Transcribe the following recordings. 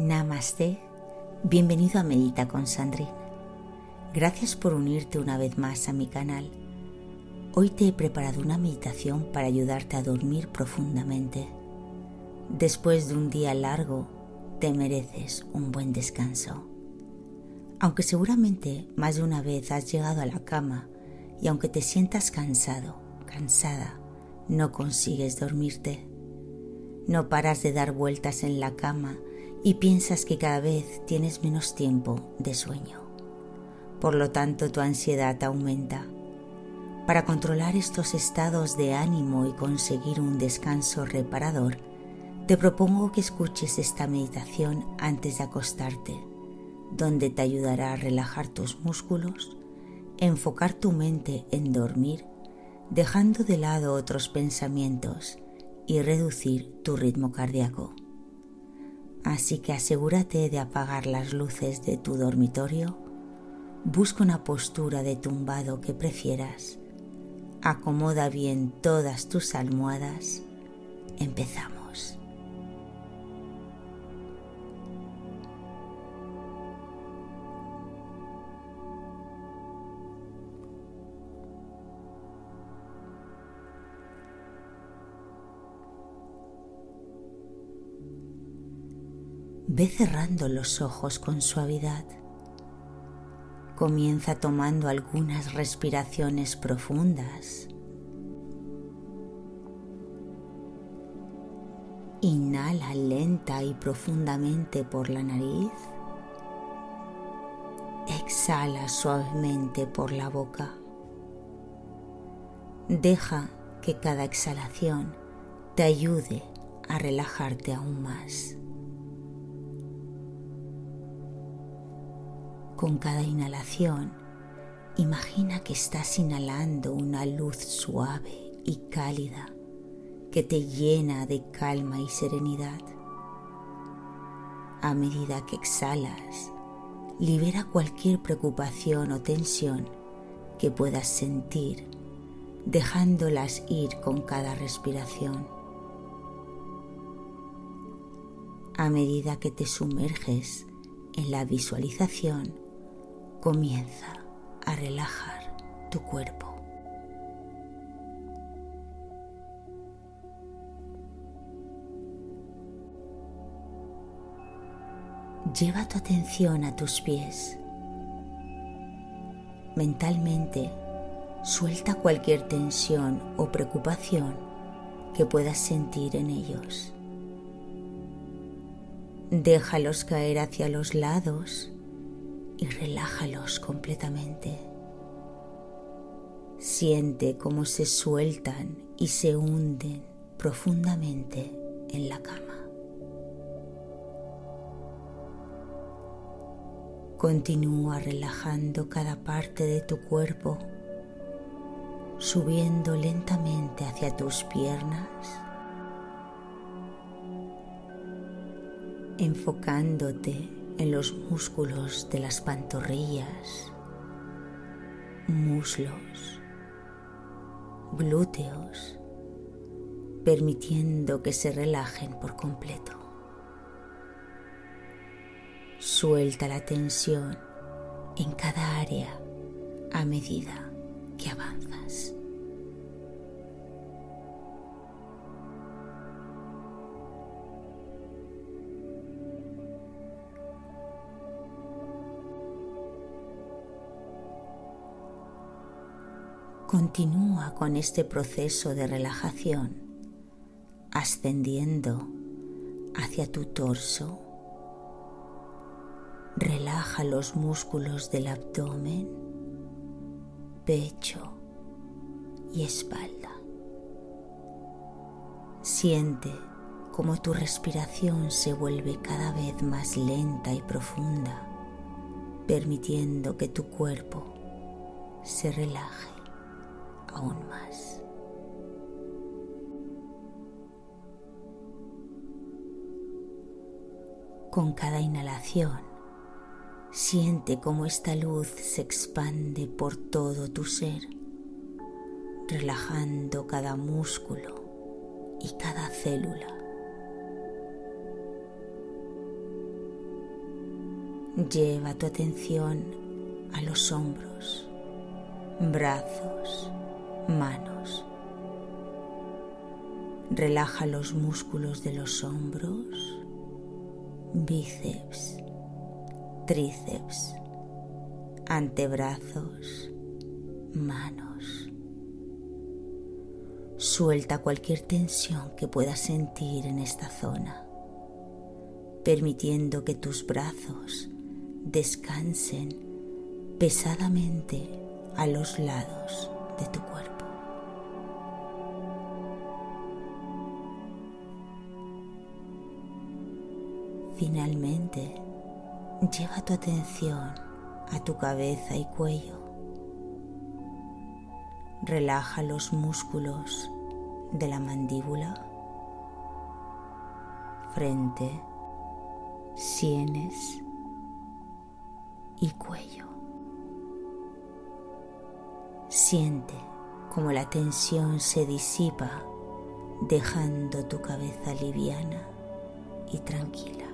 Namaste, bienvenido a Medita con Sandrine. Gracias por unirte una vez más a mi canal. Hoy te he preparado una meditación para ayudarte a dormir profundamente. Después de un día largo, te mereces un buen descanso. Aunque seguramente más de una vez has llegado a la cama y aunque te sientas cansado, cansada, no consigues dormirte. No paras de dar vueltas en la cama y piensas que cada vez tienes menos tiempo de sueño. Por lo tanto, tu ansiedad aumenta. Para controlar estos estados de ánimo y conseguir un descanso reparador, te propongo que escuches esta meditación antes de acostarte, donde te ayudará a relajar tus músculos, enfocar tu mente en dormir, dejando de lado otros pensamientos y reducir tu ritmo cardíaco. Así que asegúrate de apagar las luces de tu dormitorio, busca una postura de tumbado que prefieras, acomoda bien todas tus almohadas, empezamos. Ve cerrando los ojos con suavidad. Comienza tomando algunas respiraciones profundas. Inhala lenta y profundamente por la nariz. Exhala suavemente por la boca. Deja que cada exhalación te ayude a relajarte aún más. Con cada inhalación, imagina que estás inhalando una luz suave y cálida que te llena de calma y serenidad. A medida que exhalas, libera cualquier preocupación o tensión que puedas sentir, dejándolas ir con cada respiración. A medida que te sumerges en la visualización, comienza a relajar tu cuerpo. Lleva tu atención a tus pies. Mentalmente, suelta cualquier tensión o preocupación que puedas sentir en ellos. Déjalos caer hacia los lados y relájalos completamente. Siente cómo se sueltan y se hunden profundamente en la cama. Continúa relajando cada parte de tu cuerpo, subiendo lentamente hacia tus piernas, enfocándote en los músculos de las pantorrillas, muslos, glúteos, permitiendo que se relajen por completo. Suelta la tensión en cada área a medida que avanzas. Continúa con este proceso de relajación, ascendiendo hacia tu torso. Relaja los músculos del abdomen, pecho y espalda. Siente cómo tu respiración se vuelve cada vez más lenta y profunda, permitiendo que tu cuerpo se relaje aún más. Con cada inhalación, siente cómo esta luz se expande por todo tu ser, relajando cada músculo y cada célula. Lleva tu atención a los hombros, brazos, manos. Relaja los músculos de los hombros, bíceps, tríceps, antebrazos, manos. Suelta cualquier tensión que puedas sentir en esta zona, permitiendo que tus brazos descansen pesadamente a los lados de tu cuerpo. Finalmente, lleva tu atención a tu cabeza y cuello. Relaja los músculos de la mandíbula, frente, sienes y cuello. Siente como la tensión se disipa dejando tu cabeza liviana y tranquila.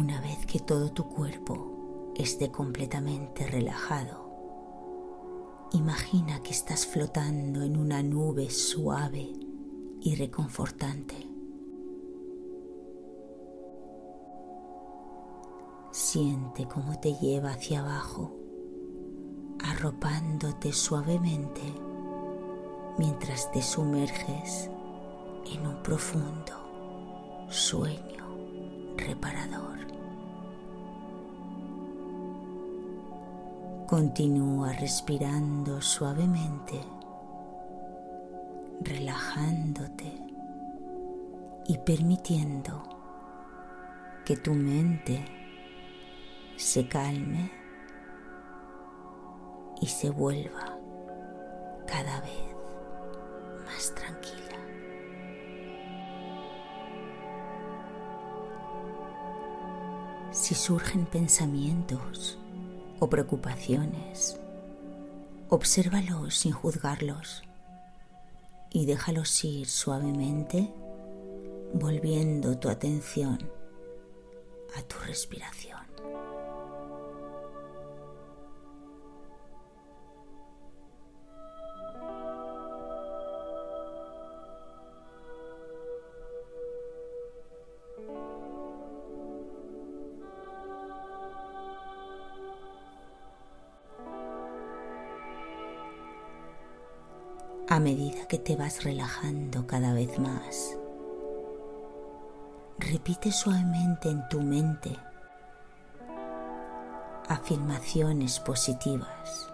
Una vez que todo tu cuerpo esté completamente relajado, imagina que estás flotando en una nube suave y reconfortante. Siente cómo te lleva hacia abajo, arropándote suavemente mientras te sumerges en un profundo sueño reparador. Continúa respirando suavemente, relajándote y permitiendo que tu mente se calme y se vuelva surgen pensamientos o preocupaciones, obsérvalos sin juzgarlos y déjalos ir suavemente, volviendo tu atención a tu respiración. A medida que te vas relajando cada vez más. Repite suavemente en tu mente afirmaciones positivas.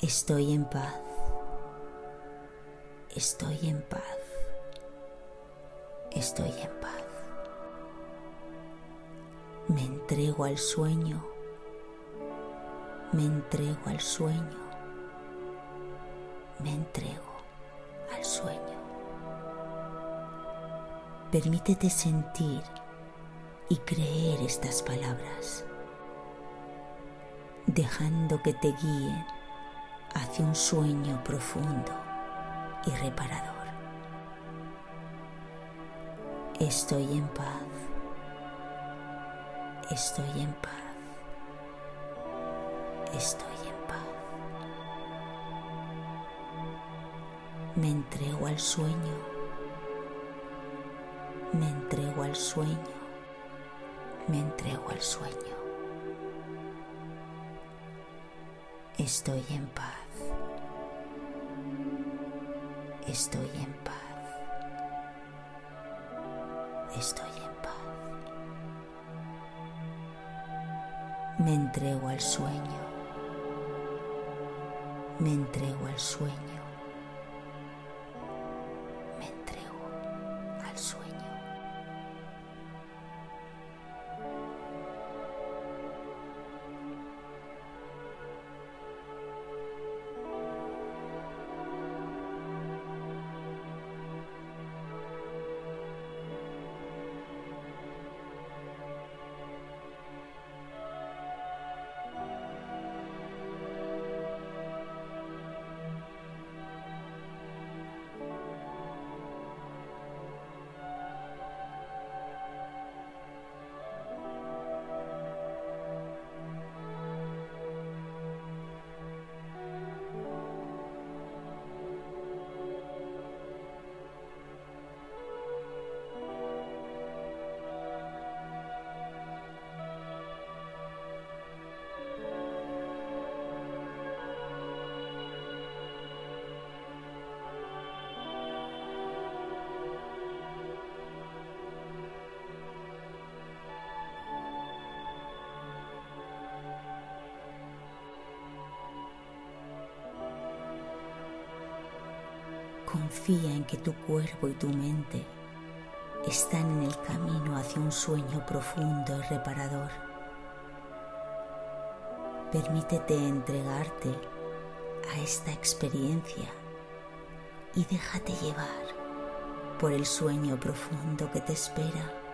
Estoy en paz. Estoy en paz. Estoy en paz. Me entrego al sueño. Me entrego al sueño me entrego al sueño. Permítete sentir y creer estas palabras, dejando que te guíen hacia un sueño profundo y reparador. Estoy en paz. Estoy en paz. Estoy Me entrego al sueño. Me entrego al sueño. Me entrego al sueño. Estoy en paz. Estoy en paz. Estoy en paz. Me entrego al sueño. Me entrego al sueño Confía en que tu cuerpo y tu mente están en el camino hacia un sueño profundo y reparador. Permítete entregarte a esta experiencia y déjate llevar por el sueño profundo que te espera.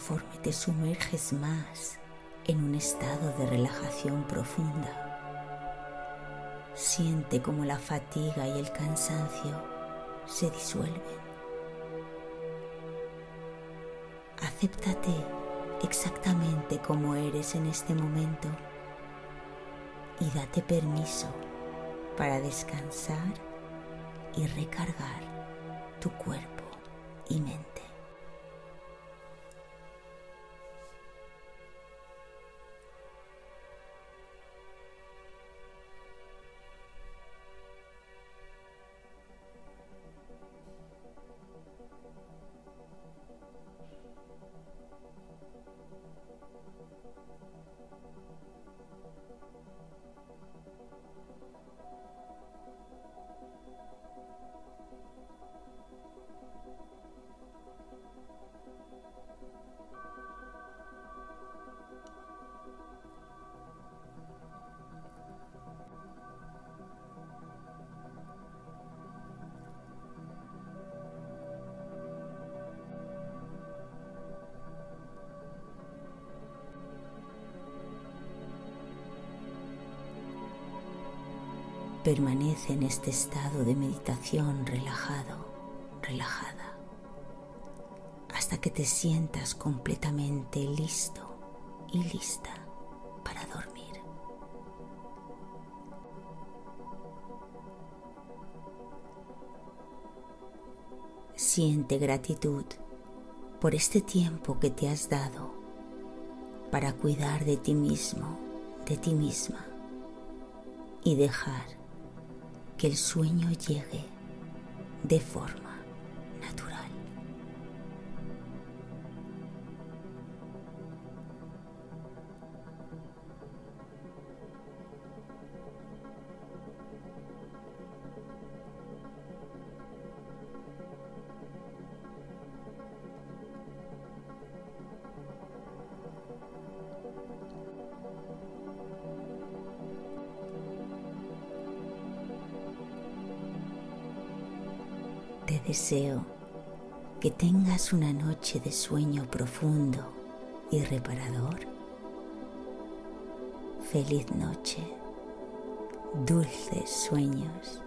Conforme te sumerges más en un estado de relajación profunda. Siente como la fatiga y el cansancio se disuelven. Acéptate exactamente como eres en este momento y date permiso para descansar y recargar tu cuerpo y mente. Permanece en este estado de meditación relajado, relajada, hasta que te sientas completamente listo y lista para dormir. Siente gratitud por este tiempo que te has dado para cuidar de ti mismo, de ti misma y dejar que el sueño llegue de forma deseo que tengas una noche de sueño profundo y reparador. Feliz noche, dulces sueños.